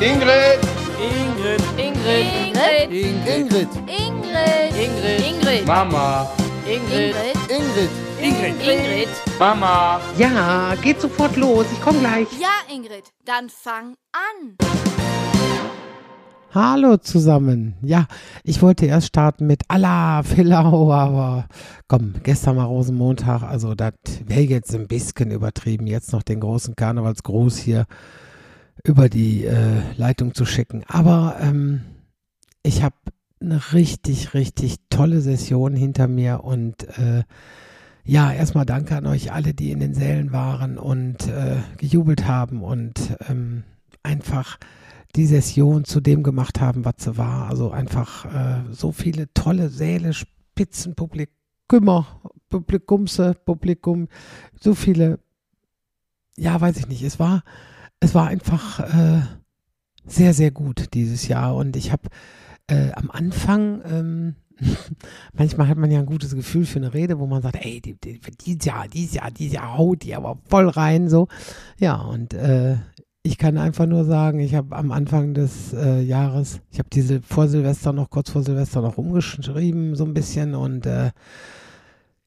Ingrid. Ingrid. Ingrid. Ingrid. Ingrid. Ingrid. Ingrid. Mama. Ingrid. Ingrid. Ingrid. Ingrid. Mama. Ja, geht sofort los. Ich komme gleich. Ja, Ingrid, dann fang an. Hallo zusammen. Ja, ich wollte erst starten mit Allah Filau, aber komm, gestern war Rosenmontag, also das wäre jetzt ein bisschen übertrieben, jetzt noch den großen Karnevalsgruß hier über die äh, Leitung zu schicken. Aber ähm, ich habe eine richtig, richtig tolle Session hinter mir und äh, ja, erstmal danke an euch alle, die in den Sälen waren und äh, gejubelt haben und ähm, einfach die Session zu dem gemacht haben, was sie war. Also einfach äh, so viele tolle Säle, Spitzenpublikumer, Publikumse, Publikum, so viele, ja, weiß ich nicht. Es war, es war einfach äh, sehr, sehr gut dieses Jahr und ich habe äh, am Anfang, ähm, manchmal hat man ja ein gutes Gefühl für eine Rede, wo man sagt, ey, die, die, dieses Jahr, dieses Jahr, dieses Jahr haut die aber voll rein, so. Ja, und äh, ich kann einfach nur sagen, ich habe am Anfang des äh, Jahres, ich habe diese vor Silvester noch, kurz vor Silvester noch umgeschrieben, so ein bisschen und äh,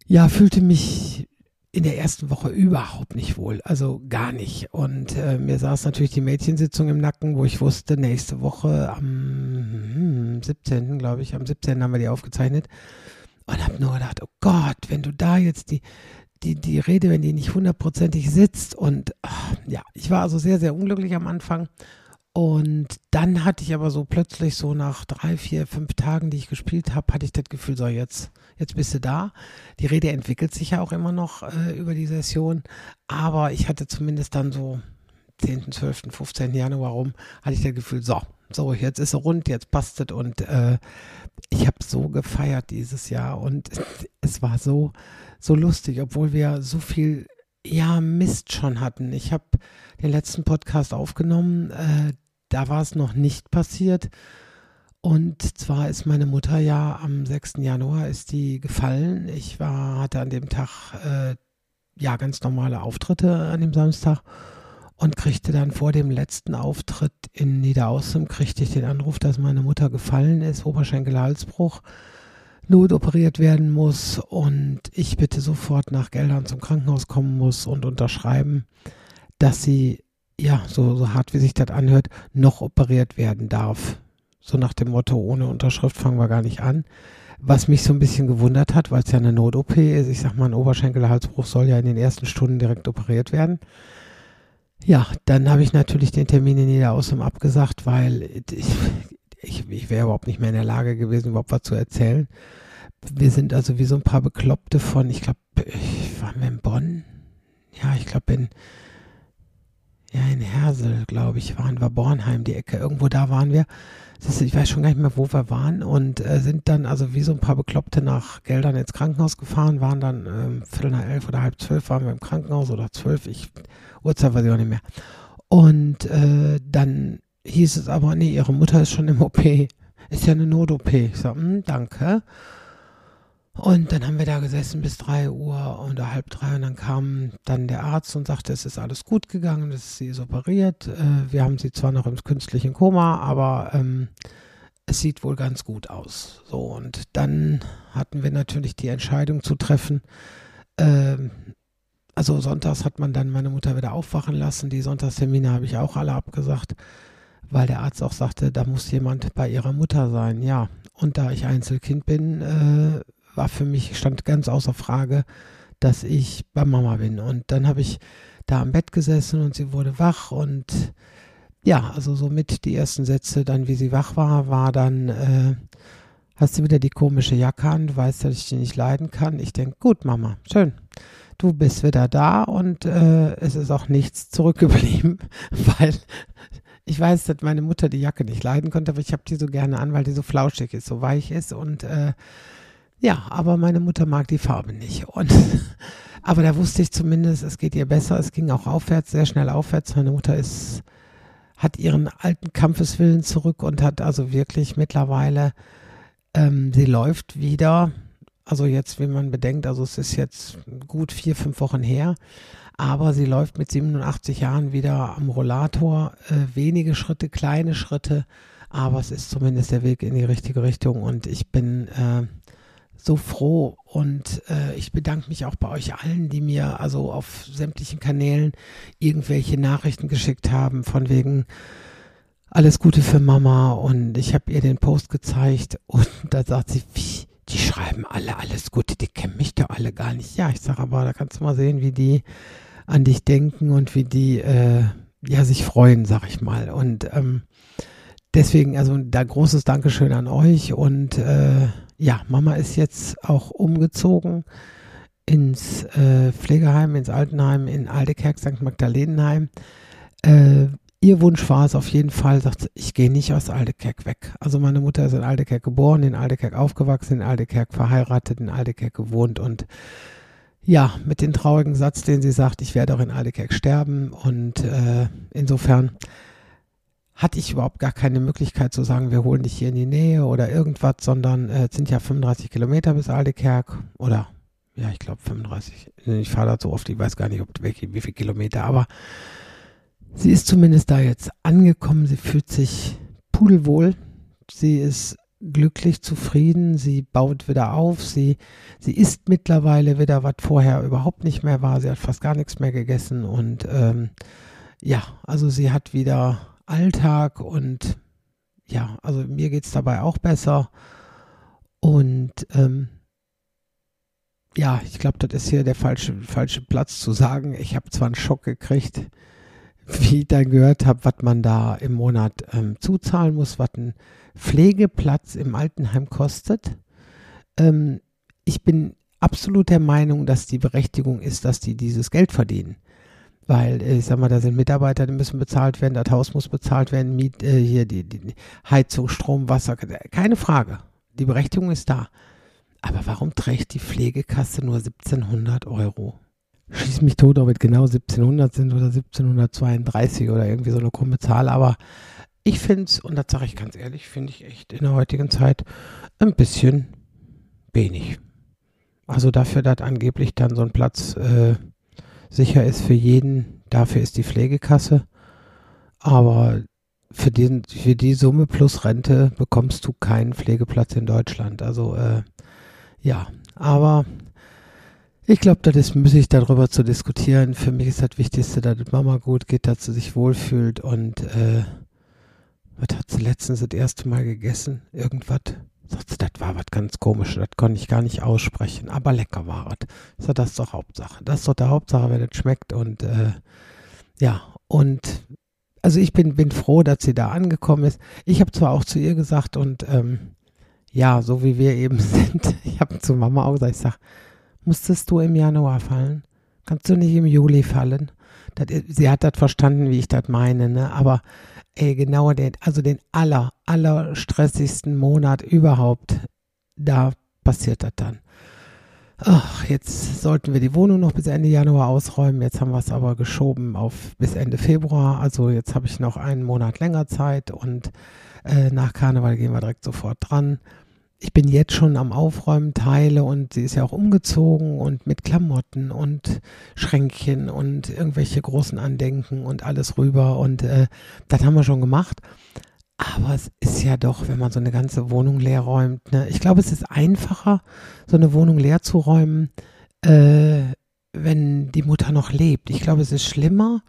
ja, fühlte mich in der ersten Woche überhaupt nicht wohl, also gar nicht. Und äh, mir saß natürlich die Mädchensitzung im Nacken, wo ich wusste, nächste Woche am hm, 17., glaube ich, am 17. haben wir die aufgezeichnet und habe nur gedacht, oh Gott, wenn du da jetzt die die, die Rede, wenn die nicht hundertprozentig sitzt. Und ach, ja, ich war also sehr, sehr unglücklich am Anfang. Und dann hatte ich aber so plötzlich so nach drei, vier, fünf Tagen, die ich gespielt habe, hatte ich das Gefühl, so jetzt, jetzt bist du da. Die Rede entwickelt sich ja auch immer noch äh, über die Session. Aber ich hatte zumindest dann so 10., 12., 15. Januar rum, hatte ich das Gefühl, so, so, jetzt ist er rund, jetzt passt es. Und äh, ich habe so gefeiert dieses Jahr. Und es war so, so lustig, obwohl wir so viel ja Mist schon hatten. Ich habe den letzten Podcast aufgenommen, äh, da war es noch nicht passiert. Und zwar ist meine Mutter ja am 6. Januar ist die gefallen. Ich war, hatte an dem Tag äh, ja ganz normale Auftritte an dem Samstag und kriegte dann vor dem letzten Auftritt in Niederaußem kriegte ich den Anruf, dass meine Mutter gefallen ist, Oberschenkel-Halsbruch notoperiert werden muss und ich bitte sofort nach Geldern zum Krankenhaus kommen muss und unterschreiben, dass sie, ja, so, so hart wie sich das anhört, noch operiert werden darf. So nach dem Motto, ohne Unterschrift fangen wir gar nicht an. Was mich so ein bisschen gewundert hat, weil es ja eine Not-OP ist. Ich sag mal, ein Oberschenkelhalsbruch soll ja in den ersten Stunden direkt operiert werden. Ja, dann habe ich natürlich den Termin in Niederaußem abgesagt, weil ich, ich, ich wäre überhaupt nicht mehr in der Lage gewesen, überhaupt was zu erzählen. Wir sind also wie so ein paar Bekloppte von, ich glaube, ich war in Bonn. Ja, ich glaube in, ja, in Hersel, glaube ich, waren wir, Bornheim, die Ecke, irgendwo da waren wir. Ich weiß schon gar nicht mehr, wo wir waren und äh, sind dann also wie so ein paar Bekloppte nach Geldern ins Krankenhaus gefahren, waren dann ähm, Viertel nach elf oder halb zwölf waren wir im Krankenhaus oder zwölf, ich, Uhrzeit weiß ich auch nicht mehr. Und äh, dann hieß es aber, nee, ihre Mutter ist schon im OP. Ist ja eine Not-OP. Ich so, hm, danke. Und dann haben wir da gesessen bis drei Uhr oder halb drei und dann kam dann der Arzt und sagte, es ist alles gut gegangen, es ist sie ist operiert. Äh, wir haben sie zwar noch im künstlichen Koma, aber ähm, es sieht wohl ganz gut aus. So, und dann hatten wir natürlich die Entscheidung zu treffen. Ähm, also sonntags hat man dann meine Mutter wieder aufwachen lassen. Die Sonntagstermine habe ich auch alle abgesagt weil der Arzt auch sagte, da muss jemand bei ihrer Mutter sein. Ja, und da ich Einzelkind bin, äh, war für mich, stand ganz außer Frage, dass ich bei Mama bin. Und dann habe ich da am Bett gesessen und sie wurde wach und ja, also somit die ersten Sätze, dann wie sie wach war, war dann, äh, hast du wieder die komische Jacke an, du weißt, dass ich die nicht leiden kann. Ich denke, gut, Mama, schön. Du bist wieder da und äh, es ist auch nichts zurückgeblieben, weil ich weiß, dass meine Mutter die Jacke nicht leiden konnte, aber ich habe die so gerne an, weil die so flauschig ist, so weich ist und äh, ja, aber meine Mutter mag die Farbe nicht und aber da wusste ich zumindest, es geht ihr besser. Es ging auch aufwärts, sehr schnell aufwärts. Meine Mutter ist hat ihren alten Kampfeswillen zurück und hat also wirklich mittlerweile, ähm, sie läuft wieder. Also jetzt, wie man bedenkt, also es ist jetzt gut vier, fünf Wochen her, aber sie läuft mit 87 Jahren wieder am Rollator. Äh, wenige Schritte, kleine Schritte, aber es ist zumindest der Weg in die richtige Richtung. Und ich bin äh, so froh. Und äh, ich bedanke mich auch bei euch allen, die mir also auf sämtlichen Kanälen irgendwelche Nachrichten geschickt haben von wegen alles Gute für Mama. Und ich habe ihr den Post gezeigt. Und da sagt sie, wie, die schreiben alle alles Gute, die kennen mich doch alle gar nicht. Ja, ich sage aber, da kannst du mal sehen, wie die an dich denken und wie die äh, ja sich freuen, sag ich mal. Und ähm, deswegen, also da großes Dankeschön an euch und äh, ja, Mama ist jetzt auch umgezogen ins äh, Pflegeheim, ins Altenheim in Aldekerk, St. Magdalenenheim. Äh, ihr Wunsch war es auf jeden Fall, sagt ich gehe nicht aus Aldekerk weg. Also meine Mutter ist in Aldekerk geboren, in Aldekerk aufgewachsen, in Aldekerk verheiratet, in Aldekerk gewohnt und ja, mit dem traurigen Satz, den sie sagt, ich werde auch in Aldekerk sterben und äh, insofern hatte ich überhaupt gar keine Möglichkeit zu sagen, wir holen dich hier in die Nähe oder irgendwas, sondern äh, es sind ja 35 Kilometer bis Aldekerk oder ja, ich glaube 35. Ich fahre da so oft, ich weiß gar nicht, ob wie, wie viele Kilometer, aber sie ist zumindest da jetzt angekommen. Sie fühlt sich pudelwohl. Sie ist glücklich, zufrieden. Sie baut wieder auf. Sie, sie isst mittlerweile wieder, was vorher überhaupt nicht mehr war. Sie hat fast gar nichts mehr gegessen und ähm, ja, also sie hat wieder Alltag und ja, also mir geht es dabei auch besser. Und ähm, ja, ich glaube, das ist hier der falsche, falsche Platz zu sagen. Ich habe zwar einen Schock gekriegt, wie ich dann gehört habe, was man da im Monat ähm, zuzahlen muss, was ein Pflegeplatz im Altenheim kostet. Ähm, ich bin absolut der Meinung, dass die Berechtigung ist, dass die dieses Geld verdienen. Weil, äh, ich sag mal, da sind Mitarbeiter, die müssen bezahlt werden, das Haus muss bezahlt werden, Miet, äh, hier die, die Heizung, Strom, Wasser, keine Frage. Die Berechtigung ist da. Aber warum trägt die Pflegekasse nur 1700 Euro? Schieß mich tot, ob es genau 1700 sind oder 1732 oder irgendwie so eine krumme Zahl. Aber ich finde es, und das sage ich ganz ehrlich, finde ich echt in der heutigen Zeit ein bisschen wenig. Also dafür, dass angeblich dann so ein Platz äh, sicher ist für jeden. Dafür ist die Pflegekasse. Aber für, den, für die Summe plus Rente bekommst du keinen Pflegeplatz in Deutschland. Also äh, ja, aber ich glaube, das ist müßig darüber zu diskutieren. Für mich ist das Wichtigste, dass es Mama gut geht, dass sie sich wohlfühlt und äh, was hat sie letztens das erste Mal gegessen? Irgendwas? Sagt das war was ganz komisches, das konnte ich gar nicht aussprechen, aber lecker war es. So, das ist doch Hauptsache. Das ist doch der Hauptsache, wenn es schmeckt und äh, ja, und also ich bin, bin froh, dass sie da angekommen ist. Ich habe zwar auch zu ihr gesagt und ähm, ja, so wie wir eben sind, ich habe zu Mama auch gesagt, ich sag, musstest du im Januar fallen? Kannst du nicht im Juli fallen? Das, sie hat das verstanden, wie ich das meine, ne? aber ey, genau den, also den aller, aller stressigsten Monat überhaupt, da passiert das dann. Ach, jetzt sollten wir die Wohnung noch bis Ende Januar ausräumen. Jetzt haben wir es aber geschoben auf bis Ende Februar. Also jetzt habe ich noch einen Monat länger Zeit und äh, nach Karneval gehen wir direkt sofort dran ich bin jetzt schon am Aufräumen Teile und sie ist ja auch umgezogen und mit Klamotten und Schränkchen und irgendwelche großen Andenken und alles rüber und äh, das haben wir schon gemacht. Aber es ist ja doch, wenn man so eine ganze Wohnung leer räumt, ne? ich glaube, es ist einfacher, so eine Wohnung leer zu räumen, äh, wenn die Mutter noch lebt. Ich glaube, es ist schlimmer,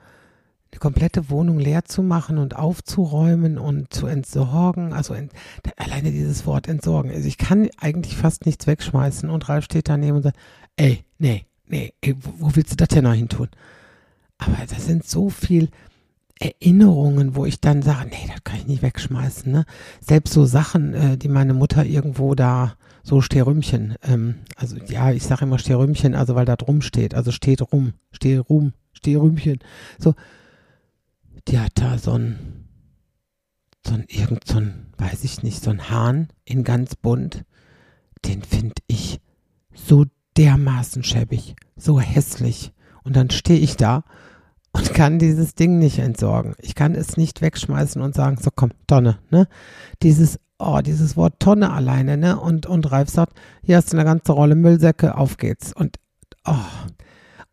die komplette Wohnung leer zu machen und aufzuräumen und zu entsorgen. Also ent, alleine dieses Wort entsorgen. Also ich kann eigentlich fast nichts wegschmeißen und Ralf steht daneben und sagt, ey, nee, nee, ey, wo, wo willst du das denn noch hin tun? Aber das sind so viel Erinnerungen, wo ich dann sage, nee, das kann ich nicht wegschmeißen. Ne? Selbst so Sachen, äh, die meine Mutter irgendwo da so Sterümchen, ähm, also ja, ich sage immer Sterümchen, also weil da drum steht, also steht rum, steh rum, Sterümchen. So, die hat da so ein, so ein, irgend so ein, weiß ich nicht, so ein Hahn in ganz bunt. Den finde ich so dermaßen schäbig, so hässlich. Und dann stehe ich da und kann dieses Ding nicht entsorgen. Ich kann es nicht wegschmeißen und sagen, so komm, Donne, ne? Dieses, oh, dieses Wort Tonne alleine, ne? Und, und Ralf sagt, hier hast du eine ganze Rolle Müllsäcke, auf geht's. Und, oh.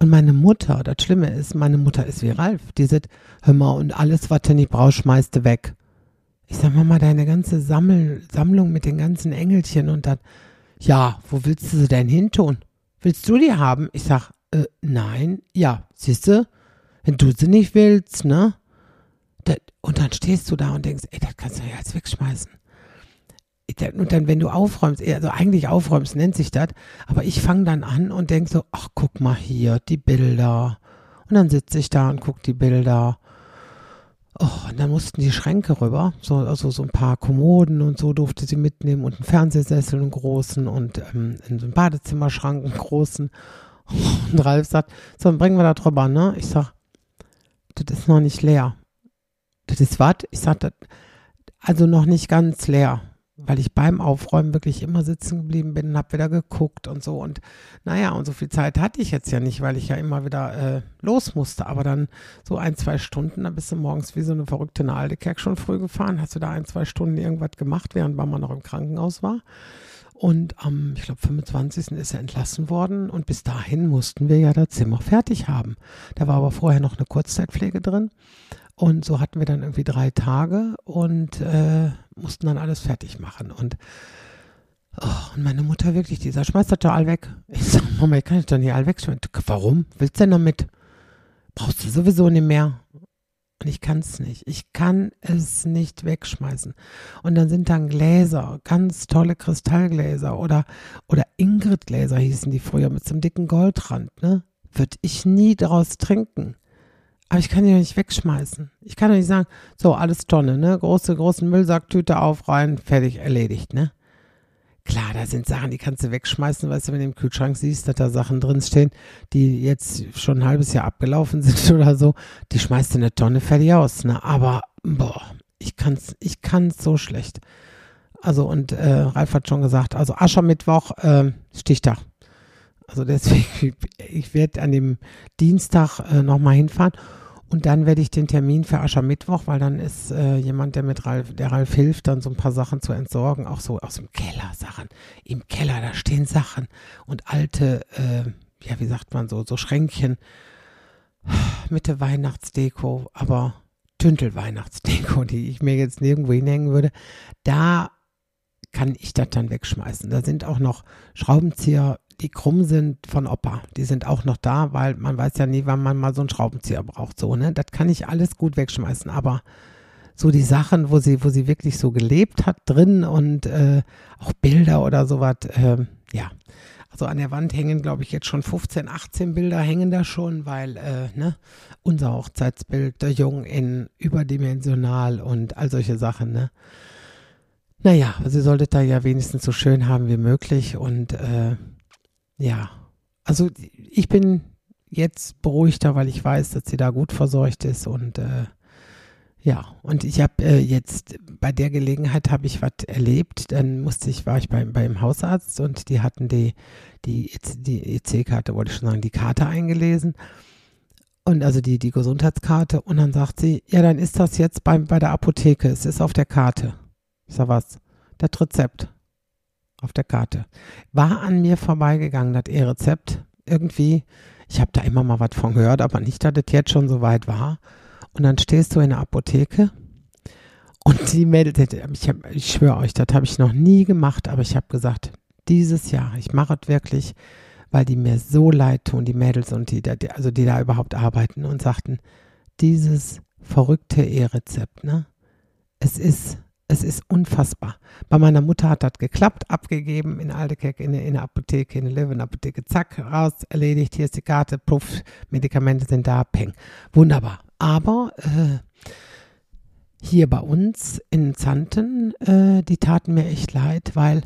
Und meine Mutter, das Schlimme ist, meine Mutter ist wie Ralf. Die sagt, hör mal, und alles, was du nicht brauchst, schmeißt du weg. Ich sag, Mama, deine ganze Sammel, Sammlung mit den ganzen Engelchen und dann, ja, wo willst du sie denn hin tun? Willst du die haben? Ich sag, äh, nein, ja, siehste, wenn du sie nicht willst, ne? Und dann stehst du da und denkst, ey, das kannst du ja jetzt wegschmeißen. Und dann, wenn du aufräumst, also eigentlich aufräumst, nennt sich das, aber ich fange dann an und denk so, ach, guck mal hier, die Bilder. Und dann sitze ich da und guck die Bilder. Oh, und dann mussten die Schränke rüber, so, also so ein paar Kommoden und so durfte sie mitnehmen und einen Fernsehsessel, einen großen und ähm, in so einen Badezimmerschrank, einen großen. Und Ralf sagt, so, dann bringen wir da drüber, ne? Ich sag, das ist noch nicht leer. Das ist was? Ich sag, das, also noch nicht ganz leer, weil ich beim Aufräumen wirklich immer sitzen geblieben bin und habe wieder geguckt und so. Und naja, und so viel Zeit hatte ich jetzt ja nicht, weil ich ja immer wieder äh, los musste. Aber dann so ein, zwei Stunden, da bist du morgens wie so eine verrückte Naldekerk schon früh gefahren, hast du da ein, zwei Stunden irgendwas gemacht, während Mama noch im Krankenhaus war. Und am, ich glaube, 25. ist er entlassen worden und bis dahin mussten wir ja das Zimmer fertig haben. Da war aber vorher noch eine Kurzzeitpflege drin. Und so hatten wir dann irgendwie drei Tage und äh, mussten dann alles fertig machen. Und, oh, und meine Mutter wirklich, dieser schmeißt das doch all weg. Ich sag, Mama, ich kann das doch nicht all wegschmeißen. Warum? Willst du denn damit? Brauchst du sowieso nicht mehr. Und ich kann es nicht. Ich kann es nicht wegschmeißen. Und dann sind dann Gläser, ganz tolle Kristallgläser oder, oder Ingrid-Gläser hießen die früher mit so einem dicken Goldrand, ne? Würde ich nie daraus trinken. Aber ich kann die doch nicht wegschmeißen. Ich kann doch nicht sagen, so, alles Tonne, ne? Große, großen Müllsacktüte aufreihen, fertig, erledigt, ne? Klar, da sind Sachen, die kannst du wegschmeißen, weißt du, wenn du im Kühlschrank siehst, dass da Sachen drinstehen, die jetzt schon ein halbes Jahr abgelaufen sind oder so, die schmeißt du eine Tonne fertig aus, ne? Aber, boah, ich kann's, ich kann's so schlecht. Also, und äh, Ralf hat schon gesagt, also Aschermittwoch, äh, Stichtag. Also deswegen, ich werde an dem Dienstag äh, nochmal hinfahren und dann werde ich den Termin für Aschermittwoch, weil dann ist äh, jemand, der mit Ralf, der Ralf hilft, dann so ein paar Sachen zu entsorgen, auch so aus dem Keller Sachen. Im Keller, da stehen Sachen und alte, äh, ja, wie sagt man so, so Schränkchen mit der Weihnachtsdeko, aber Tüntel-Weihnachtsdeko, die ich mir jetzt nirgendwo hinhängen würde. Da kann ich das dann wegschmeißen. Da sind auch noch Schraubenzieher die krumm sind von Opa. Die sind auch noch da, weil man weiß ja nie, wann man mal so einen Schraubenzieher braucht. So, ne? Das kann ich alles gut wegschmeißen. Aber so die Sachen, wo sie, wo sie wirklich so gelebt hat drin und äh, auch Bilder oder sowas, äh, ja. Also an der Wand hängen, glaube ich, jetzt schon 15, 18 Bilder hängen da schon, weil äh, ne, unser Hochzeitsbild, der Jung in überdimensional und all solche Sachen, ne. Naja, sie sollte da ja wenigstens so schön haben wie möglich und äh, ja, also ich bin jetzt beruhigter, weil ich weiß, dass sie da gut versorgt ist und äh, ja, und ich habe äh, jetzt bei der Gelegenheit habe ich was erlebt. Dann musste ich, war ich beim, beim Hausarzt und die hatten die, die, die EC-Karte, wollte ich schon sagen, die Karte eingelesen. Und also die, die Gesundheitskarte. Und dann sagt sie, ja, dann ist das jetzt beim, bei der Apotheke. Es ist auf der Karte. Ich sag was? Das Rezept auf der Karte. War an mir vorbeigegangen, das E-Rezept. Irgendwie, ich habe da immer mal was von gehört, aber nicht, dass das jetzt schon so weit war. Und dann stehst du in der Apotheke und die meldet, ich, ich schwöre euch, das habe ich noch nie gemacht, aber ich habe gesagt, dieses Jahr, ich mache es wirklich, weil die mir so leid tun, die Mädels und die, die, also die da überhaupt arbeiten und sagten, dieses verrückte E-Rezept, ne? Es ist es ist unfassbar. Bei meiner Mutter hat das geklappt, abgegeben in Aldekeck, in, in der Apotheke, in der Löwenapotheke, zack, raus, erledigt, hier ist die Karte, puff, Medikamente sind da, peng. Wunderbar. Aber äh, hier bei uns in Zanten, äh, die taten mir echt leid, weil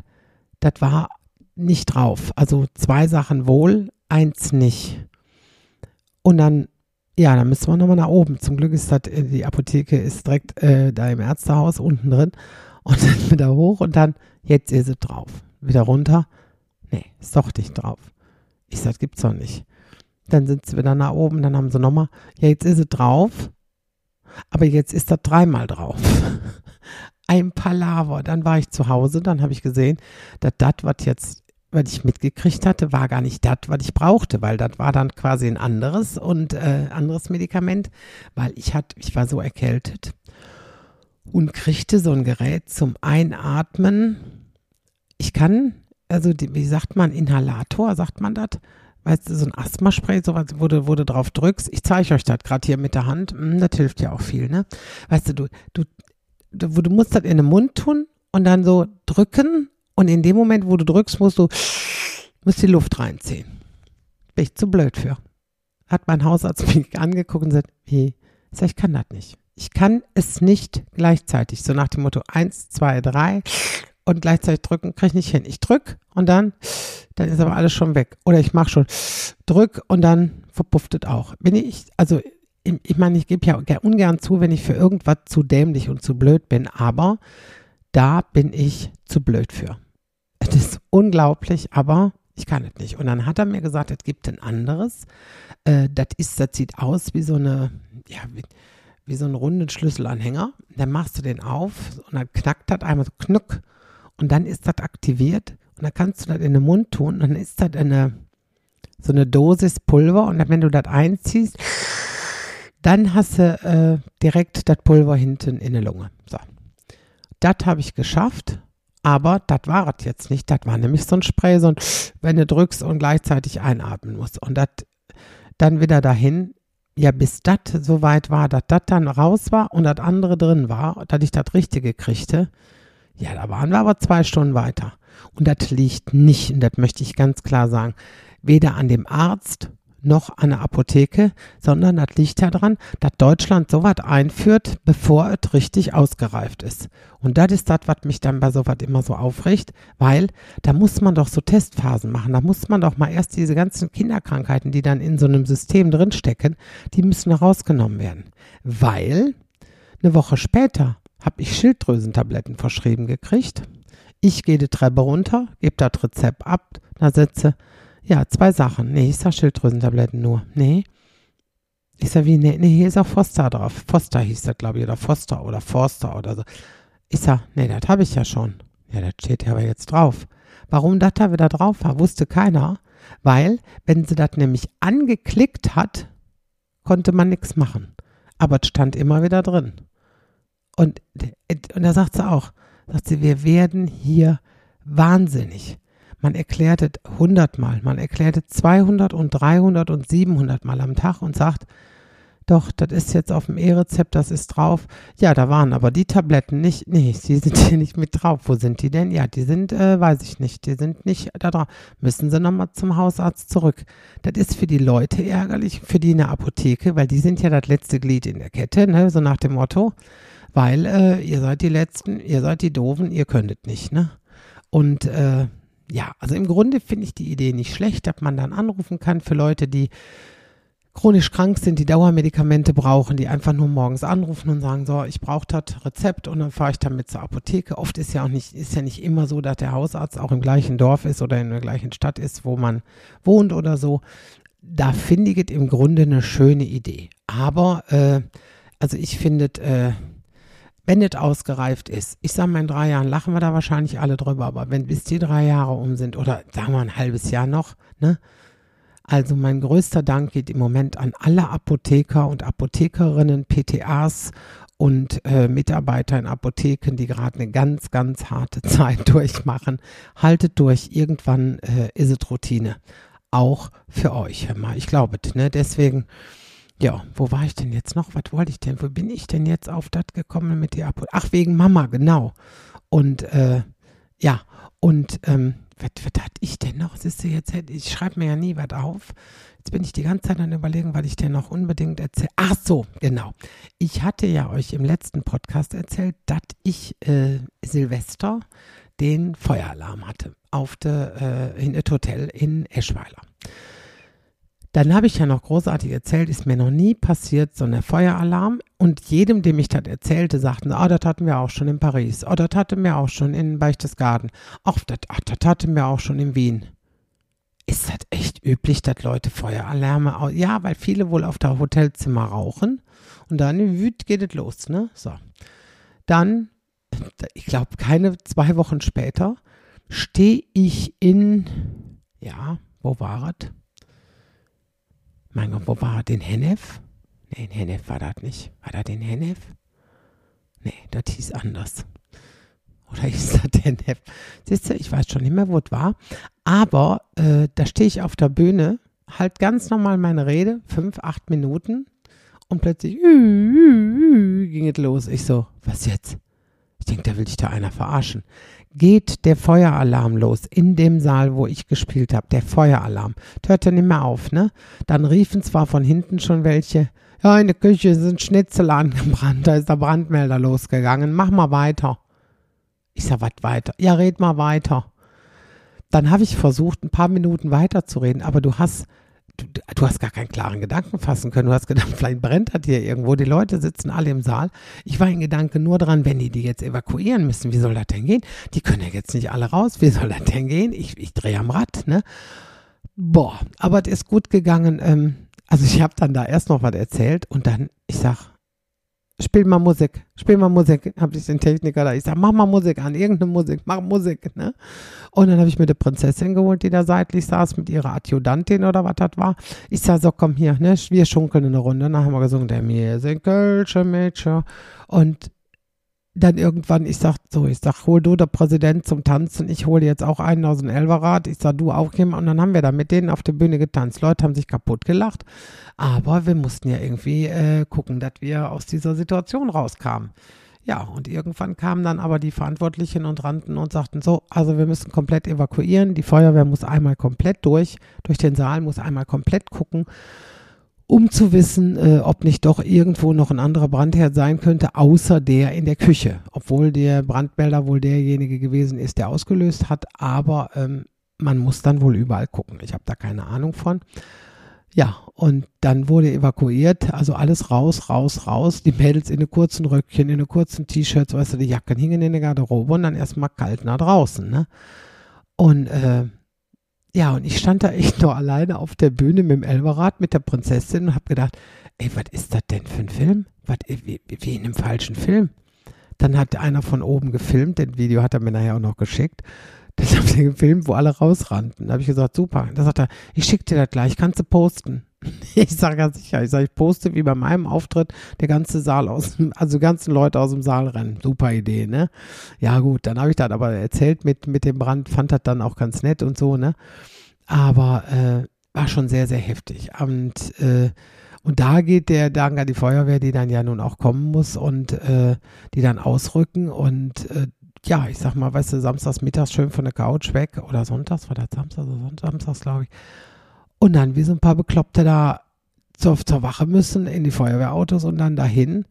das war nicht drauf. Also zwei Sachen wohl, eins nicht. Und dann ja, dann müssen wir nochmal nach oben. Zum Glück ist das, äh, die Apotheke ist direkt äh, da im Ärztehaus unten drin. Und dann wieder hoch und dann, jetzt ist es drauf. Wieder runter. Nee, ist doch nicht drauf. Ich sag, gibt's doch nicht. Dann sind sie wieder nach oben, dann haben sie nochmal, ja, jetzt ist es drauf. Aber jetzt ist das dreimal drauf. ein Palaver. Dann war ich zu Hause, dann habe ich gesehen, dass das, was jetzt, was ich mitgekriegt hatte, war gar nicht das, was ich brauchte, weil das war dann quasi ein anderes und äh, anderes Medikament, weil ich hatte, ich war so erkältet und kriegte so ein Gerät zum Einatmen. Ich kann, also die, wie sagt man, Inhalator, sagt man das? Weißt du, so ein Asthmaspray, sowas, wo du, wo du drauf drückst. Ich zeige euch das gerade hier mit der Hand. Hm, das hilft ja auch viel, ne? Weißt du, du, du, du, du musst das in den Mund tun und dann so drücken. Und in dem Moment, wo du drückst, musst du, musst die Luft reinziehen. Bin ich zu blöd für. Hat mein Hausarzt mich angeguckt und gesagt, wie? Ich sag, ich kann das nicht. Ich kann es nicht gleichzeitig. So nach dem Motto eins, zwei, drei und gleichzeitig drücken, kriege ich nicht hin. Ich drück und dann, dann ist aber alles schon weg. Oder ich mache schon drück und dann verpufft es auch. Bin ich, also ich meine, ich gebe ja ungern zu, wenn ich für irgendwas zu dämlich und zu blöd bin, aber da bin ich zu blöd für. Es ist unglaublich, aber ich kann es nicht. Und dann hat er mir gesagt, es gibt ein anderes. Äh, das ist, das sieht aus wie so eine, ja, wie, wie so einen runden Schlüsselanhänger. Dann machst du den auf und dann knackt das einmal so knuck und dann ist das aktiviert und dann kannst du das in den Mund tun und dann ist das eine, so eine Dosis Pulver und dann, wenn du das einziehst, dann hast du äh, direkt das Pulver hinten in der Lunge. So. Das habe ich geschafft, aber das war es jetzt nicht. Das war nämlich so ein Spray, so ein, wenn du drückst und gleichzeitig einatmen musst. Und das dann wieder dahin, ja, bis das soweit war, dass das dann raus war und das andere drin war, dass ich das Richtige kriegte, ja, da waren wir aber zwei Stunden weiter. Und das liegt nicht, und das möchte ich ganz klar sagen, weder an dem Arzt noch an der Apotheke, sondern das liegt daran, dass Deutschland sowas einführt, bevor es richtig ausgereift ist. Und das ist das, was mich dann bei sowas immer so aufregt, weil da muss man doch so Testphasen machen. Da muss man doch mal erst diese ganzen Kinderkrankheiten, die dann in so einem System drinstecken, die müssen rausgenommen werden. Weil eine Woche später habe ich Schilddrüsentabletten verschrieben gekriegt. Ich gehe die Treppe runter, gebe das Rezept ab, da sitze, ja, zwei Sachen. Nee, ich sag Schilddrüsentabletten nur. Nee. Ich sag, wie, nee, nee, hier ist auch Foster drauf. Foster hieß das, glaube ich, oder Foster oder Forster oder so. Ich sag, nee, das habe ich ja schon. Ja, das steht ja aber jetzt drauf. Warum das da wieder drauf war, wusste keiner. Weil, wenn sie das nämlich angeklickt hat, konnte man nichts machen. Aber es stand immer wieder drin. Und, und da sagt sie auch, sagt sie, wir werden hier wahnsinnig. Man erklärt es hundertmal, man erklärt es 200 und 300 und 700 Mal am Tag und sagt, doch, das ist jetzt auf dem E-Rezept, das ist drauf. Ja, da waren aber die Tabletten nicht, nee, die sind hier nicht mit drauf. Wo sind die denn? Ja, die sind, äh, weiß ich nicht, die sind nicht da drauf. Müssen sie nochmal zum Hausarzt zurück. Das ist für die Leute ärgerlich, für die in der Apotheke, weil die sind ja das letzte Glied in der Kette, ne, so nach dem Motto weil äh, ihr seid die Letzten, ihr seid die Doofen, ihr könntet nicht, ne? Und äh, ja, also im Grunde finde ich die Idee nicht schlecht, dass man dann anrufen kann für Leute, die chronisch krank sind, die Dauermedikamente brauchen, die einfach nur morgens anrufen und sagen, so, ich brauche das Rezept und dann fahre ich damit zur Apotheke. Oft ist ja auch nicht, ist ja nicht immer so, dass der Hausarzt auch im gleichen Dorf ist oder in der gleichen Stadt ist, wo man wohnt oder so. Da finde ich es im Grunde eine schöne Idee. Aber, äh, also ich finde, äh, wenn es ausgereift ist, ich sage mal, in drei Jahren lachen wir da wahrscheinlich alle drüber, aber wenn bis die drei Jahre um sind oder sagen wir ein halbes Jahr noch, ne? Also mein größter Dank geht im Moment an alle Apotheker und Apothekerinnen, PTAs und äh, Mitarbeiter in Apotheken, die gerade eine ganz, ganz harte Zeit durchmachen. Haltet durch, irgendwann äh, ist es Routine. Auch für euch, hör mal. Ich glaube, ne? Deswegen ja, wo war ich denn jetzt noch? Was wollte ich denn? Wo bin ich denn jetzt auf das gekommen mit der Apotheke? Ach, wegen Mama, genau. Und äh, ja, und ähm, was, was hatte ich denn noch? Siehst du, jetzt, ich schreibe mir ja nie was auf. Jetzt bin ich die ganze Zeit an überlegen, was ich denn noch unbedingt erzähle. Ach so, genau. Ich hatte ja euch im letzten Podcast erzählt, dass ich äh, Silvester den Feueralarm hatte auf der, äh, in das Hotel in Eschweiler. Dann habe ich ja noch großartig erzählt, ist mir noch nie passiert, so ein Feueralarm. Und jedem, dem ich das erzählte, sagten, oh, das hatten wir auch schon in Paris. Oh, das hatten wir auch schon in Berchtesgaden. Ach, das, ach, das hatten wir auch schon in Wien. Ist das echt üblich, dass Leute Feueralarme, ja, weil viele wohl auf der Hotelzimmer rauchen. Und dann wüt geht es los, ne? So. Dann ich glaube, keine zwei Wochen später stehe ich in, ja, wo war es? Mein Gott, wo war? In Hennef? Nee, in Hennef war das nicht. War das in Hennef? Nee, das hieß anders. Oder hieß das Hennef? Siehst du, ich weiß schon nicht mehr, wo es war. Aber äh, da stehe ich auf der Bühne, halt ganz normal meine Rede, fünf, acht Minuten. Und plötzlich ging es los. Ich so, was jetzt? Ich denke, da will dich da einer verarschen. Geht der Feueralarm los in dem Saal, wo ich gespielt habe. Der Feueralarm. Hörte nicht mehr auf, ne? Dann riefen zwar von hinten schon welche. Ja, in der Küche sind Schnitzel angebrannt. Da ist der Brandmelder losgegangen. Mach mal weiter. Ich sag, was weiter? Ja, red mal weiter. Dann habe ich versucht, ein paar Minuten weiterzureden, aber du hast du, du, hast gar keinen klaren Gedanken fassen können. Du hast gedacht, vielleicht brennt das hier irgendwo. Die Leute sitzen alle im Saal. Ich war in Gedanken nur dran, wenn die die jetzt evakuieren müssen, wie soll das denn gehen? Die können ja jetzt nicht alle raus. Wie soll das denn gehen? Ich, ich drehe am Rad, ne? Boah, aber es ist gut gegangen. Ähm, also ich habe dann da erst noch was erzählt und dann, ich sag, spiel mal Musik, spiel mal Musik, habe ich den Techniker da. Ich sag, mach mal Musik an, irgendeine Musik, mach Musik, ne? Und dann habe ich mir die Prinzessin geholt, die da seitlich saß mit ihrer Adjutantin oder was das war. Ich sag, so komm hier, ne? Wir schunkeln eine Runde. Dann haben wir gesungen, der mir sind Kölsche Mädchen. Und dann irgendwann, ich sag so, ich sag, hol du der Präsident zum Tanzen, ich hole jetzt auch einen aus dem Elverrad, ich sag, du auch jemand und dann haben wir da mit denen auf der Bühne getanzt. Leute haben sich kaputt gelacht, aber wir mussten ja irgendwie äh, gucken, dass wir aus dieser Situation rauskamen. Ja, und irgendwann kamen dann aber die Verantwortlichen und rannten und sagten so, also wir müssen komplett evakuieren, die Feuerwehr muss einmal komplett durch, durch den Saal, muss einmal komplett gucken um zu wissen, äh, ob nicht doch irgendwo noch ein anderer Brandherd sein könnte, außer der in der Küche. Obwohl der Brandmelder wohl derjenige gewesen ist, der ausgelöst hat. Aber ähm, man muss dann wohl überall gucken. Ich habe da keine Ahnung von. Ja, und dann wurde evakuiert, also alles raus, raus, raus. Die Mädels in den kurzen Röckchen, in den kurzen T-Shirts, weißt du, die Jacken hingen in der Garderobe und dann erstmal kalt nach draußen. Ne? Und äh, ja, und ich stand da echt nur alleine auf der Bühne mit dem Elberrad mit der Prinzessin und habe gedacht, ey, was ist das denn für ein Film? Was, wie, wie in einem falschen Film. Dann hat einer von oben gefilmt, das Video hat er mir nachher auch noch geschickt. Das haben sie gefilmt, wo alle rausrannten. Da habe ich gesagt, super. Da sagt er, ich schicke dir das gleich, kannst du posten. Ich sage ganz sicher, ich sage, ich poste wie bei meinem Auftritt der ganze Saal aus, also ganzen Leute aus dem Saal rennen. Super Idee, ne? Ja gut, dann habe ich das aber erzählt mit, mit dem Brand, fand das dann auch ganz nett und so, ne? Aber äh, war schon sehr, sehr heftig. Und, äh, und da geht der Dank an die Feuerwehr, die dann ja nun auch kommen muss und äh, die dann ausrücken und äh, ja, ich sag mal, weißt du, samstags mittags schön von der Couch weg oder sonntags, war das Samstag oder Samstags, glaube ich und dann wie so ein paar Bekloppte da zur, zur Wache müssen in die Feuerwehrautos und dann dahin.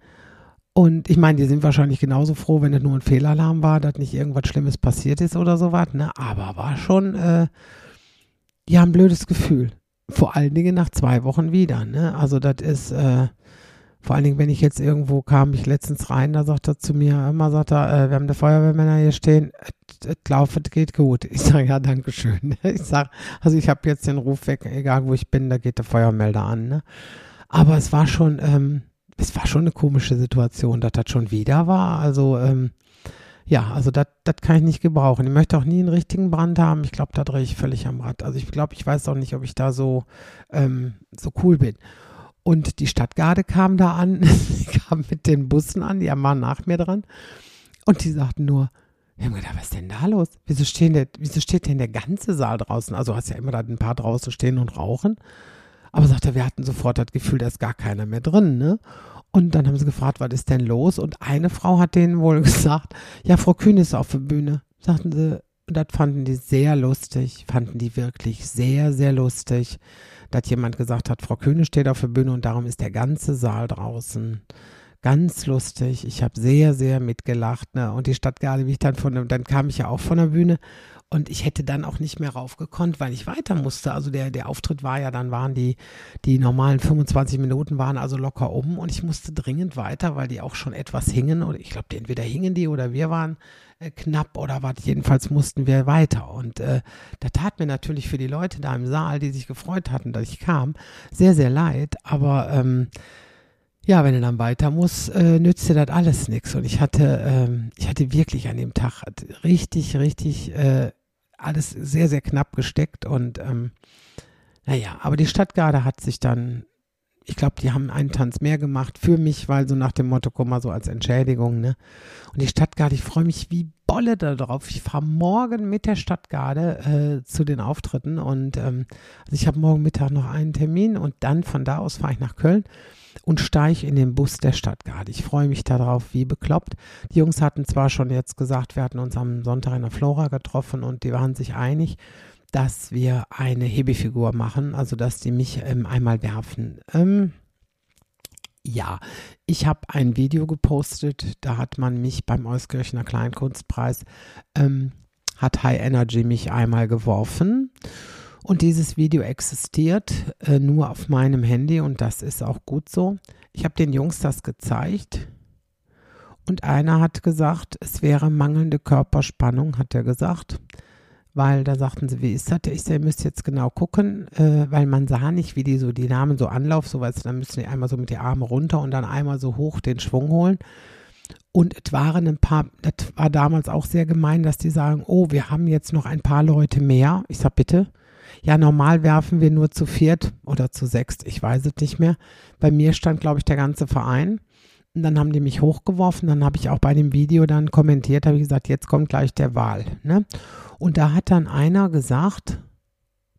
Und ich meine, die sind wahrscheinlich genauso froh, wenn es nur ein Fehlalarm war, dass nicht irgendwas Schlimmes passiert ist oder sowas, ne? Aber war schon, äh, ja, ein blödes Gefühl. Vor allen Dingen nach zwei Wochen wieder, ne? Also das ist, äh, vor allen Dingen, wenn ich jetzt irgendwo kam, ich letztens rein, da sagt er zu mir, immer sagt er, äh, wir haben die Feuerwehrmänner hier stehen, es laufen, geht gut. Ich sage, ja, danke schön. Ich sage, also ich habe jetzt den Ruf weg, egal wo ich bin, da geht der Feuermelder an. Ne? Aber es war schon, ähm, es war schon eine komische Situation, dass das schon wieder war. Also, ähm, ja, also das kann ich nicht gebrauchen. Ich möchte auch nie einen richtigen Brand haben. Ich glaube, da drehe ich völlig am Rad. Also ich glaube, ich weiß auch nicht, ob ich da so, ähm, so cool bin. Und die Stadtgarde kam da an, kam mit den Bussen an, die waren nach mir dran. Und die sagten nur, wir haben gedacht, was ist denn da los? Wieso, stehen der, wieso steht denn der ganze Saal draußen? Also hast ja immer da ein paar draußen stehen und rauchen. Aber sagt er, wir hatten sofort das Gefühl, da ist gar keiner mehr drin, ne? Und dann haben sie gefragt, was ist denn los? Und eine Frau hat denen wohl gesagt, ja, Frau Kühn ist auf der Bühne. Sagten sie, das fanden die sehr lustig, fanden die wirklich sehr, sehr lustig dass jemand gesagt hat, Frau Köhne steht auf der Bühne und darum ist der ganze Saal draußen. Ganz lustig. Ich habe sehr, sehr mitgelacht. Ne? Und die Stadtgarde, wie ich dann von, dann kam ich ja auch von der Bühne und ich hätte dann auch nicht mehr raufgekonnt, weil ich weiter musste. Also der, der Auftritt war ja, dann waren die, die normalen 25 Minuten waren also locker um und ich musste dringend weiter, weil die auch schon etwas hingen. Und ich glaube, entweder hingen die oder wir waren knapp oder was. Jedenfalls mussten wir weiter. Und äh, da tat mir natürlich für die Leute da im Saal, die sich gefreut hatten, dass ich kam, sehr, sehr leid. Aber ähm, ja, wenn er dann weiter muss, äh, nützt dir das alles nichts. Und ich hatte, ähm, ich hatte wirklich an dem Tag richtig, richtig äh, alles sehr, sehr knapp gesteckt. Und ähm, naja, aber die Stadtgarde hat sich dann, ich glaube, die haben einen Tanz mehr gemacht für mich, weil so nach dem Motto, komm mal so als Entschädigung, ne? Und die Stadtgarde, ich freue mich wie Bolle darauf. Ich fahre morgen mit der Stadtgarde äh, zu den Auftritten und ähm, also ich habe morgen Mittag noch einen Termin und dann von da aus fahre ich nach Köln und steige in den Bus der Stadtgarde. Ich freue mich darauf, wie bekloppt. Die Jungs hatten zwar schon jetzt gesagt, wir hatten uns am Sonntag in der Flora getroffen und die waren sich einig, dass wir eine Hebefigur machen, also dass die mich ähm, einmal werfen. Ähm, ja, ich habe ein Video gepostet, da hat man mich beim Euskirchener Kleinkunstpreis, ähm, hat High Energy mich einmal geworfen. Und dieses Video existiert äh, nur auf meinem Handy und das ist auch gut so. Ich habe den Jungs das gezeigt und einer hat gesagt, es wäre mangelnde Körperspannung, hat er gesagt. Weil da sagten sie, wie ist das? Ich sage, ihr müsst jetzt genau gucken, äh, weil man sah nicht, wie die so, die Namen so Anlauf, so was, dann müssen die einmal so mit den Armen runter und dann einmal so hoch den Schwung holen. Und es waren ein paar, das war damals auch sehr gemein, dass die sagen, oh, wir haben jetzt noch ein paar Leute mehr. Ich sage, bitte ja, normal werfen wir nur zu viert oder zu sechst, ich weiß es nicht mehr. Bei mir stand, glaube ich, der ganze Verein. Dann haben die mich hochgeworfen. Dann habe ich auch bei dem Video dann kommentiert, habe ich gesagt, jetzt kommt gleich der Wahl. Ne? Und da hat dann einer gesagt,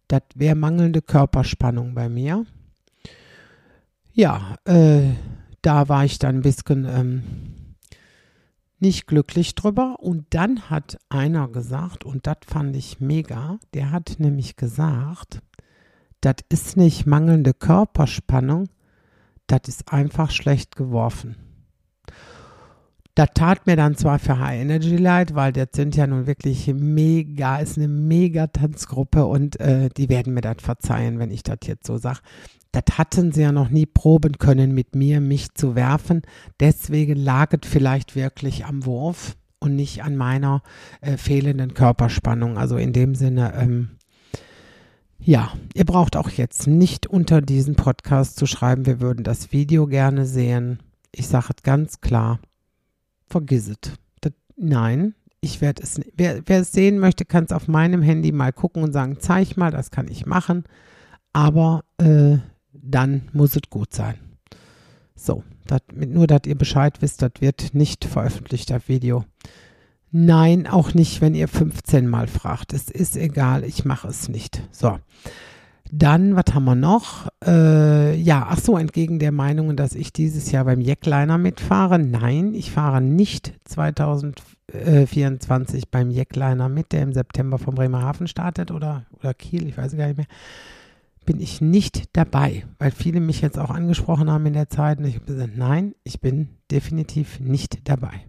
das wäre mangelnde Körperspannung bei mir. Ja, äh, da war ich dann ein bisschen ähm, nicht glücklich drüber. Und dann hat einer gesagt, und das fand ich mega, der hat nämlich gesagt, das ist nicht mangelnde Körperspannung, das ist einfach schlecht geworfen. Das tat mir dann zwar für High Energy leid, weil das sind ja nun wirklich mega, ist eine mega Tanzgruppe und äh, die werden mir das verzeihen, wenn ich das jetzt so sage. Das hatten sie ja noch nie proben können mit mir, mich zu werfen. Deswegen lag es vielleicht wirklich am Wurf und nicht an meiner äh, fehlenden Körperspannung. Also in dem Sinne, ähm, ja, ihr braucht auch jetzt nicht unter diesen Podcast zu schreiben, wir würden das Video gerne sehen. Ich sage es ganz klar vergiss es. Nein, ich werde es, wer, wer es sehen möchte, kann es auf meinem Handy mal gucken und sagen, zeig mal, das kann ich machen. Aber äh, dann muss es gut sein. So, dat, nur, dass ihr Bescheid wisst, das wird nicht veröffentlicht, das Video. Nein, auch nicht, wenn ihr 15 Mal fragt. Es ist egal, ich mache es nicht. So. Dann, was haben wir noch? Äh, ja, ach so, entgegen der Meinung, dass ich dieses Jahr beim Jackliner mitfahre. Nein, ich fahre nicht 2024 beim Jackliner mit, der im September vom Bremerhaven startet oder, oder Kiel, ich weiß gar nicht mehr. Bin ich nicht dabei, weil viele mich jetzt auch angesprochen haben in der Zeit und ich habe gesagt, nein, ich bin definitiv nicht dabei.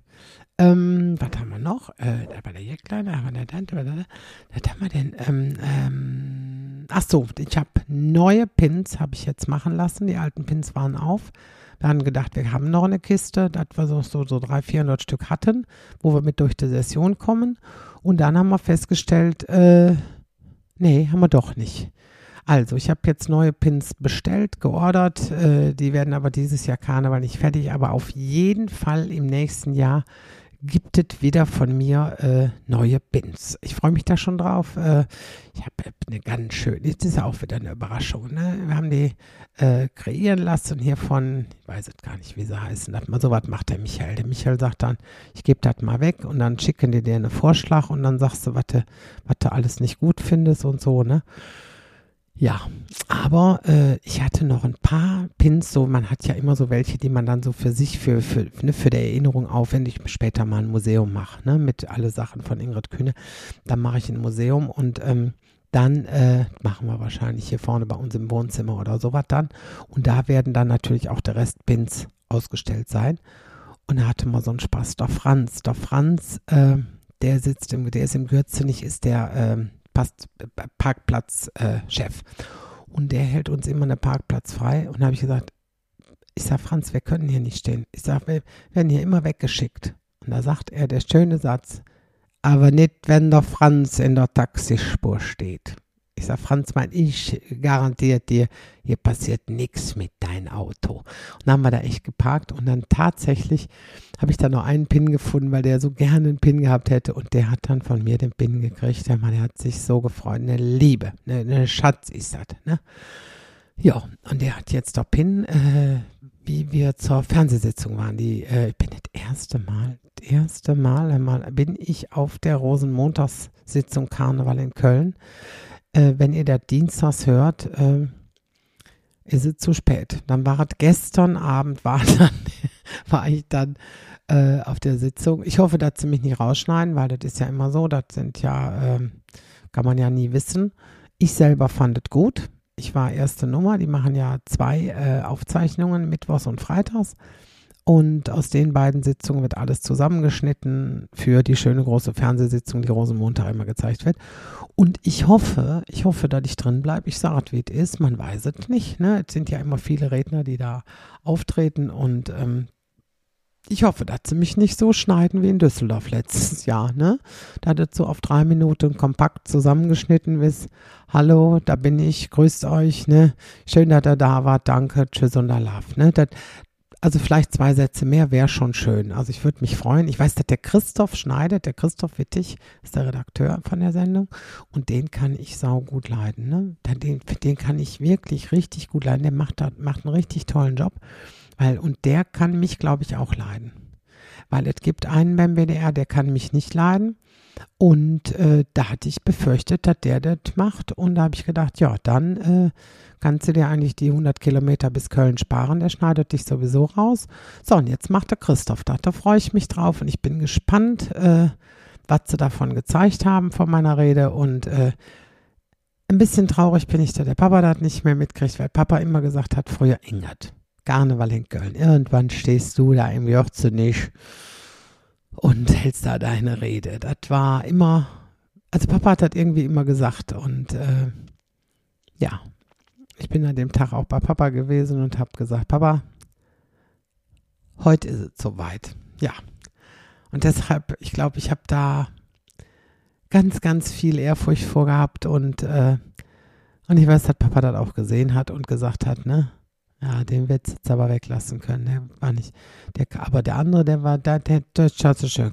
Ähm, was haben wir noch? Äh, war der da war der Tante, was haben wir denn? Ähm, ähm, ach so, ich habe neue Pins, habe ich jetzt machen lassen. Die alten Pins waren auf. Wir haben gedacht, wir haben noch eine Kiste, dass wir so, so, so 300, 400 Stück hatten, wo wir mit durch die Session kommen. Und dann haben wir festgestellt, äh, nee, haben wir doch nicht. Also, ich habe jetzt neue Pins bestellt, geordert. Äh, die werden aber dieses Jahr Karneval nicht fertig, aber auf jeden Fall im nächsten Jahr gibt es wieder von mir äh, neue Bins. Ich freue mich da schon drauf. Äh, ich habe eine ganz schön, jetzt ist ja auch wieder eine Überraschung. Ne? Wir haben die äh, kreieren lassen hier von, ich weiß es gar nicht, wie sie heißen. Das mal so was macht der Michael. Der Michael sagt dann, ich gebe das mal weg und dann schicken die dir einen Vorschlag und dann sagst du, was du, was du alles nicht gut findest und so. Ne? Ja, aber äh, ich hatte noch ein paar Pins, so man hat ja immer so welche, die man dann so für sich, für, für, ne, für der Erinnerung aufwendig später mal ein Museum mache, ne, mit alle Sachen von Ingrid Kühne. Dann mache ich ein Museum und ähm, dann äh, machen wir wahrscheinlich hier vorne bei uns im Wohnzimmer oder sowas dann. Und da werden dann natürlich auch der Rest Pins ausgestellt sein. Und da hatte mal so einen Spaß. Der Franz, der Franz, äh, der sitzt im, der ist im Gürzenich, ist der, äh, Parkplatzchef. Äh, und der hält uns immer einen Parkplatz frei. Und da habe ich gesagt, ich sage, Franz, wir können hier nicht stehen. Ich sage, wir werden hier immer weggeschickt. Und da sagt er, der schöne Satz, aber nicht, wenn der Franz in der Taxispur steht. Ich sage, Franz, mein, ich garantiert dir, hier passiert nichts mit deinem Auto. Und dann haben wir da echt geparkt und dann tatsächlich habe ich da noch einen Pin gefunden, weil der so gerne einen Pin gehabt hätte und der hat dann von mir den Pin gekriegt. Der Mann, der hat sich so gefreut. Eine Liebe, eine, eine Schatz ist das, ne? Ja, und der hat jetzt doch Pin, äh, wie wir zur Fernsehsitzung waren. Die, äh, ich bin das erste Mal, das erste Mal einmal bin ich auf der Rosenmontagssitzung Karneval in Köln. Äh, wenn ihr das Dienstags hört, äh, ist es zu spät. Dann war es gestern Abend, war dann, war ich dann äh, auf der Sitzung. Ich hoffe, dass sie mich nicht rausschneiden, weil das ist ja immer so, das sind ja, ähm, kann man ja nie wissen. Ich selber fand es gut. Ich war erste Nummer, die machen ja zwei äh, Aufzeichnungen, Mittwochs und Freitags. Und aus den beiden Sitzungen wird alles zusammengeschnitten für die schöne große Fernsehsitzung, die Rosenmontag immer gezeigt wird. Und ich hoffe, ich hoffe, dass ich drin bleibe. Ich sage, wie es ist, man weiß es nicht. Ne? Es sind ja immer viele Redner, die da auftreten und ähm, ich hoffe, dass sie mich nicht so schneiden wie in Düsseldorf letztes Jahr, ne? Da es so auf drei Minuten kompakt zusammengeschnitten ist. Hallo, da bin ich, grüßt euch, ne? Schön, dass ihr da wart, danke, tschüss und love, ne? Das, also vielleicht zwei Sätze mehr wäre schon schön. Also ich würde mich freuen. Ich weiß, dass der Christoph schneidet, der Christoph Wittig ist der Redakteur von der Sendung und den kann ich sau gut leiden, ne? Den, den kann ich wirklich richtig gut leiden. Der macht, macht einen richtig tollen Job. Weil, und der kann mich, glaube ich, auch leiden. Weil es gibt einen beim WDR, der kann mich nicht leiden. Und äh, da hatte ich befürchtet, dass der das macht. Und da habe ich gedacht, ja, dann äh, kannst du dir eigentlich die 100 Kilometer bis Köln sparen. Der schneidet dich sowieso raus. So, und jetzt macht der Christoph das. Da freue ich mich drauf und ich bin gespannt, äh, was sie davon gezeigt haben von meiner Rede. Und äh, ein bisschen traurig bin ich, dass der Papa das nicht mehr mitkriegt, weil Papa immer gesagt hat, früher Ingert. Karneval in Köln. Irgendwann stehst du da im nicht und hältst da deine Rede. Das war immer, also Papa hat das irgendwie immer gesagt und äh, ja, ich bin an dem Tag auch bei Papa gewesen und habe gesagt, Papa, heute ist es soweit. Ja. Und deshalb, ich glaube, ich habe da ganz, ganz viel Ehrfurcht vorgehabt und, äh, und ich weiß, dass Papa das auch gesehen hat und gesagt hat, ne, ja, den wird jetzt aber weglassen können. Der war nicht. Der, aber der andere, der war, der, der, der hast du schön,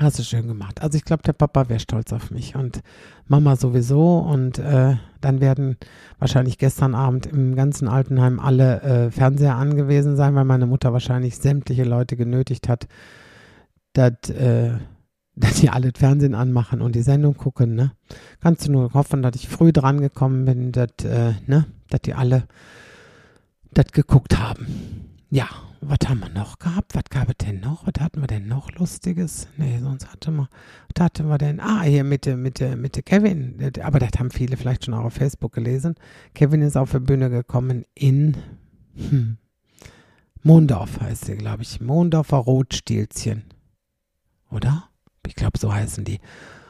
hast du schön gemacht. Also ich glaube, der Papa wäre stolz auf mich und Mama sowieso. Und äh, dann werden wahrscheinlich gestern Abend im ganzen Altenheim alle äh, Fernseher angewiesen sein, weil meine Mutter wahrscheinlich sämtliche Leute genötigt hat, dass äh, dass die alle Fernsehen anmachen und die Sendung gucken, ne? Kannst du nur hoffen, dass ich früh dran gekommen bin, dass, äh, ne, dass die alle das geguckt haben. Ja, was haben wir noch gehabt? Was gab es denn noch? Was hatten wir denn noch Lustiges? Nee, sonst hatten wir, was hatten wir denn? Ah, hier mit, mit, mit Kevin. Aber das haben viele vielleicht schon auch auf Facebook gelesen. Kevin ist auf die Bühne gekommen in hm, Mondorf heißt sie, glaube ich. Mondorfer Rotstilzchen. Oder? Ich glaube, so heißen die.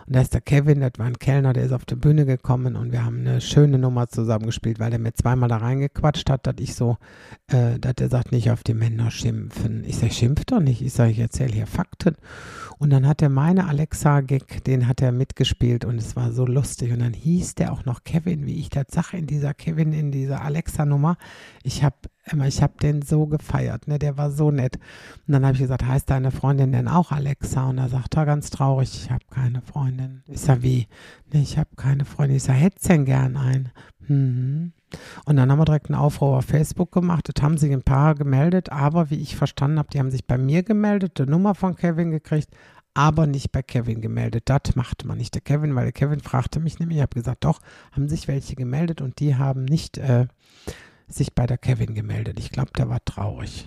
Und da ist der Kevin, das war ein Kellner, der ist auf die Bühne gekommen und wir haben eine schöne Nummer zusammengespielt, weil er mir zweimal da reingequatscht hat, dass ich so, äh, dass er sagt, nicht auf die Männer schimpfen. Ich sage, schimpft doch nicht. Ich sage, ich erzähle hier Fakten. Und dann hat er meine Alexa-Gig, den hat er mitgespielt und es war so lustig. Und dann hieß der auch noch Kevin, wie ich das sage, in dieser Kevin, in dieser Alexa-Nummer. Ich habe ich habe den so gefeiert, ne? Der war so nett. Und dann habe ich gesagt, heißt deine Freundin denn auch Alexa? Und er sagt er ganz traurig, ich habe keine Freundin. Ich sage, wie? Ne, ich habe keine Freundin. Ich sage, hättest denn gern einen? Mhm. Und dann haben wir direkt einen Aufruf auf Facebook gemacht. Das haben sich ein paar gemeldet, aber wie ich verstanden habe, die haben sich bei mir gemeldet, die Nummer von Kevin gekriegt, aber nicht bei Kevin gemeldet. Das macht man nicht. Der Kevin, weil der Kevin fragte mich nämlich, ich habe gesagt, doch, haben sich welche gemeldet und die haben nicht äh, sich bei der Kevin gemeldet. Ich glaube, der war traurig.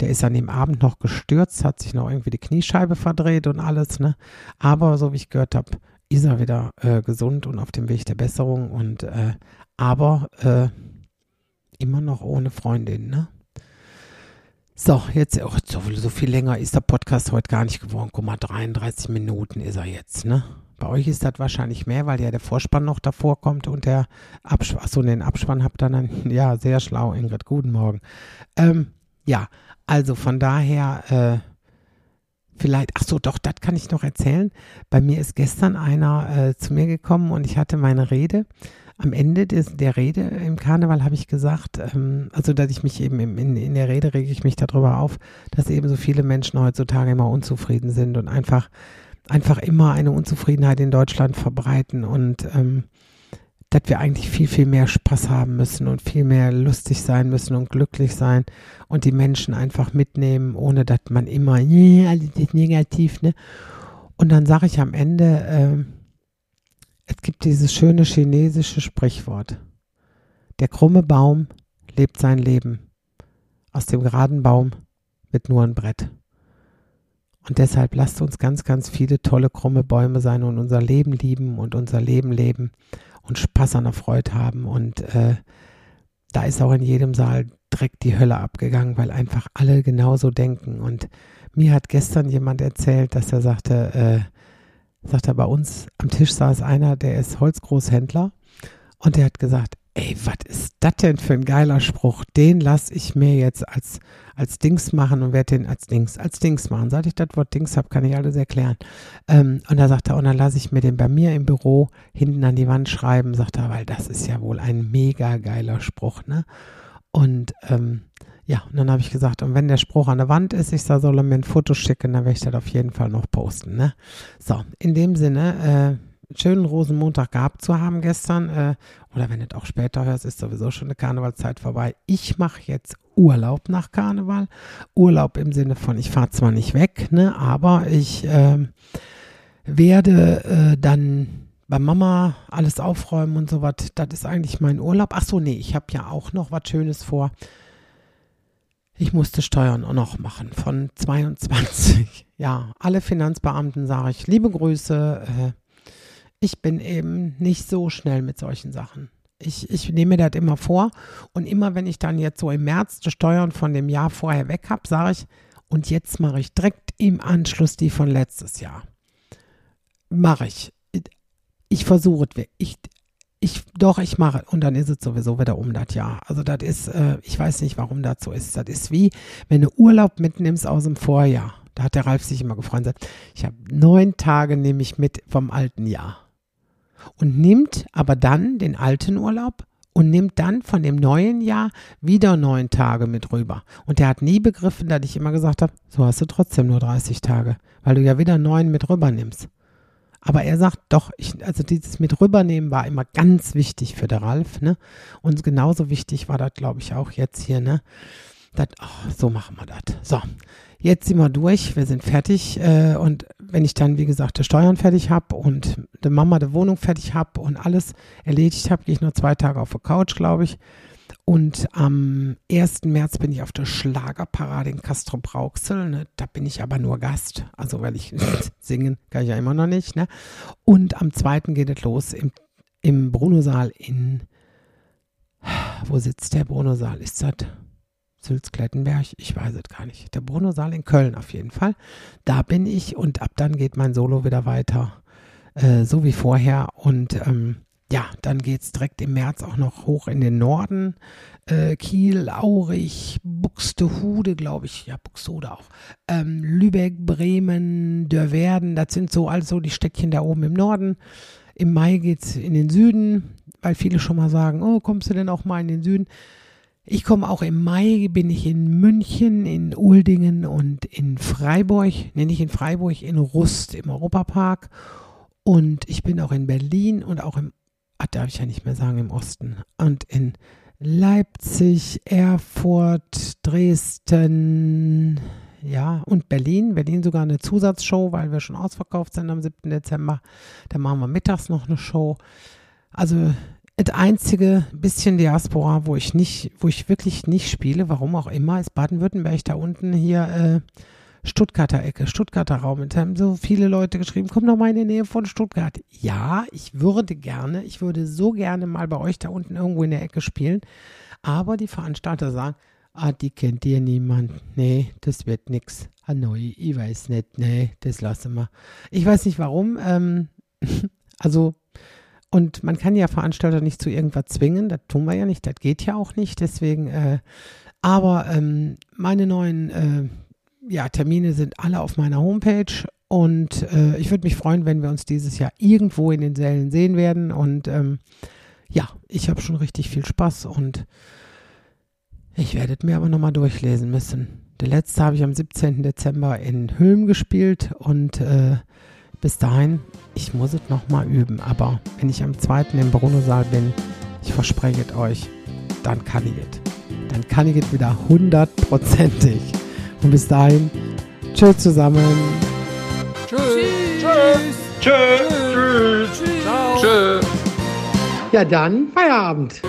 Der ist an dem Abend noch gestürzt, hat sich noch irgendwie die Kniescheibe verdreht und alles, ne? Aber so wie ich gehört habe, ist er wieder äh, gesund und auf dem Weg der Besserung und äh, aber äh, immer noch ohne Freundin, ne? So, jetzt, oh, so, viel länger ist der Podcast heute gar nicht geworden. Guck mal, 33 Minuten ist er jetzt, ne? Bei euch ist das wahrscheinlich mehr, weil ja der Vorspann noch davor kommt und der Abspann, achso, den Abspann habt ihr dann, ja, sehr schlau, Ingrid, guten Morgen. Ähm, ja, also von daher, äh, vielleicht, ach so, doch, das kann ich noch erzählen. Bei mir ist gestern einer äh, zu mir gekommen und ich hatte meine Rede. Am Ende des, der Rede im Karneval habe ich gesagt, ähm, also dass ich mich eben im, in, in der Rede rege ich mich darüber auf, dass eben so viele Menschen heutzutage immer unzufrieden sind und einfach, einfach immer eine Unzufriedenheit in Deutschland verbreiten und ähm, dass wir eigentlich viel, viel mehr Spaß haben müssen und viel mehr lustig sein müssen und glücklich sein und die Menschen einfach mitnehmen, ohne dass man immer, alles ist negativ, ne? Und dann sage ich am Ende, äh, es gibt dieses schöne chinesische Sprichwort. Der krumme Baum lebt sein Leben. Aus dem geraden Baum wird nur ein Brett. Und deshalb lasst uns ganz, ganz viele tolle krumme Bäume sein und unser Leben lieben und unser Leben leben und Spaß an der Freude haben. Und äh, da ist auch in jedem Saal direkt die Hölle abgegangen, weil einfach alle genauso denken. Und mir hat gestern jemand erzählt, dass er sagte, äh, sagt er, bei uns am Tisch saß einer, der ist Holzgroßhändler und der hat gesagt, ey, was ist das denn für ein geiler Spruch? Den lasse ich mir jetzt als, als Dings machen und werde den als Dings, als Dings machen. Seit ich das Wort Dings habe, kann ich alles erklären. Ähm, und da sagt er, und dann lasse ich mir den bei mir im Büro hinten an die Wand schreiben, sagt er, weil das ist ja wohl ein mega geiler Spruch, ne? Und ähm, ja, und dann habe ich gesagt, und wenn der Spruch an der Wand ist, ich soll er mir ein Foto schicken, dann werde ich das auf jeden Fall noch posten, ne? So, in dem Sinne, äh, schönen Rosenmontag gehabt zu haben gestern. Äh, oder wenn du auch später hörst, ist sowieso schon eine Karnevalzeit vorbei. Ich mache jetzt Urlaub nach Karneval. Urlaub im Sinne von, ich fahre zwar nicht weg, ne, aber ich äh, werde dann bei Mama alles aufräumen und so was. Das ist eigentlich mein Urlaub. Ach so, nee, ich habe ja auch noch was Schönes vor. Ich musste Steuern auch noch machen von 22. Ja, alle Finanzbeamten sage ich liebe Grüße. Äh, ich bin eben nicht so schnell mit solchen Sachen. Ich, ich nehme das immer vor und immer wenn ich dann jetzt so im März die Steuern von dem Jahr vorher weg habe, sage ich, und jetzt mache ich direkt im Anschluss die von letztes Jahr. Mache ich. Ich versuche es. Ich, ich, doch, ich mache. Und dann ist es sowieso wieder um das Jahr. Also das ist, äh, ich weiß nicht, warum das so ist. Das ist wie, wenn du Urlaub mitnimmst aus dem Vorjahr. Da hat der Ralf sich immer gefreut. Ich habe neun Tage nehme ich mit vom alten Jahr und nimmt aber dann den alten Urlaub und nimmt dann von dem neuen Jahr wieder neun Tage mit rüber. Und der hat nie begriffen, dass ich immer gesagt habe, so hast du trotzdem nur 30 Tage, weil du ja wieder neun mit rüber nimmst. Aber er sagt doch, ich, also dieses mit rübernehmen war immer ganz wichtig für der Ralf, ne? Und genauso wichtig war das, glaube ich, auch jetzt hier, ne? Das, oh, so machen wir das. So, jetzt sind wir durch, wir sind fertig. Äh, und wenn ich dann, wie gesagt, die Steuern fertig habe und die Mama die Wohnung fertig habe und alles erledigt habe, gehe ich nur zwei Tage auf der Couch, glaube ich. Und am 1. März bin ich auf der Schlagerparade in Castro Brauxel. Ne? Da bin ich aber nur Gast. Also, weil ich singen kann ich ja immer noch nicht. Ne? Und am 2. geht es los im, im Bruno-Saal in. Wo sitzt der Bruno-Saal? Ist das? Sülz-Klettenberg, ich weiß es gar nicht. Der Bruno-Saal in Köln auf jeden Fall. Da bin ich und ab dann geht mein Solo wieder weiter, äh, so wie vorher. Und ähm, ja, dann geht es direkt im März auch noch hoch in den Norden. Äh, Kiel, Aurich, Buxtehude, glaube ich. Ja, Buxtehude auch. Ähm, Lübeck, Bremen, Dörverden, das sind so also die Städtchen da oben im Norden. Im Mai geht es in den Süden, weil viele schon mal sagen, oh, kommst du denn auch mal in den Süden? Ich komme auch im Mai, bin ich in München, in Uldingen und in Freiburg, nenne nicht in Freiburg, in Rust im Europapark. Und ich bin auch in Berlin und auch im, ah, darf ich ja nicht mehr sagen, im Osten. Und in Leipzig, Erfurt, Dresden, ja, und Berlin. Berlin sogar eine Zusatzshow, weil wir schon ausverkauft sind am 7. Dezember. Da machen wir mittags noch eine Show. Also das einzige bisschen Diaspora, wo ich nicht, wo ich wirklich nicht spiele, warum auch immer, ist Baden-Württemberg da unten hier äh, Stuttgarter Ecke, Stuttgarter Raum. Und haben so viele Leute geschrieben, komm doch mal in die Nähe von Stuttgart. Ja, ich würde gerne, ich würde so gerne mal bei euch da unten irgendwo in der Ecke spielen. Aber die Veranstalter sagen, ah, die kennt ihr niemand. Nee, das wird nix. Hanoi, ich weiß nicht. Nee, das lassen wir. Ich weiß nicht warum. Ähm, also und man kann ja Veranstalter nicht zu irgendwas zwingen, das tun wir ja nicht, das geht ja auch nicht. Deswegen, äh, aber ähm, meine neuen äh, ja, Termine sind alle auf meiner Homepage und äh, ich würde mich freuen, wenn wir uns dieses Jahr irgendwo in den Sälen sehen werden. Und ähm, ja, ich habe schon richtig viel Spaß und ich werde mir aber nochmal durchlesen müssen. Der letzte habe ich am 17. Dezember in Hülm gespielt und äh, bis dahin, ich muss es nochmal üben. Aber wenn ich am 2. im Bruno-Saal bin, ich verspreche es euch, dann kann ich es. Dann kann ich es wieder hundertprozentig. Und bis dahin, tschüss zusammen. Tschüss. Tschüss. Tschüss. Tschüss. Tschüss. Tschüss. Ja, dann Feierabend.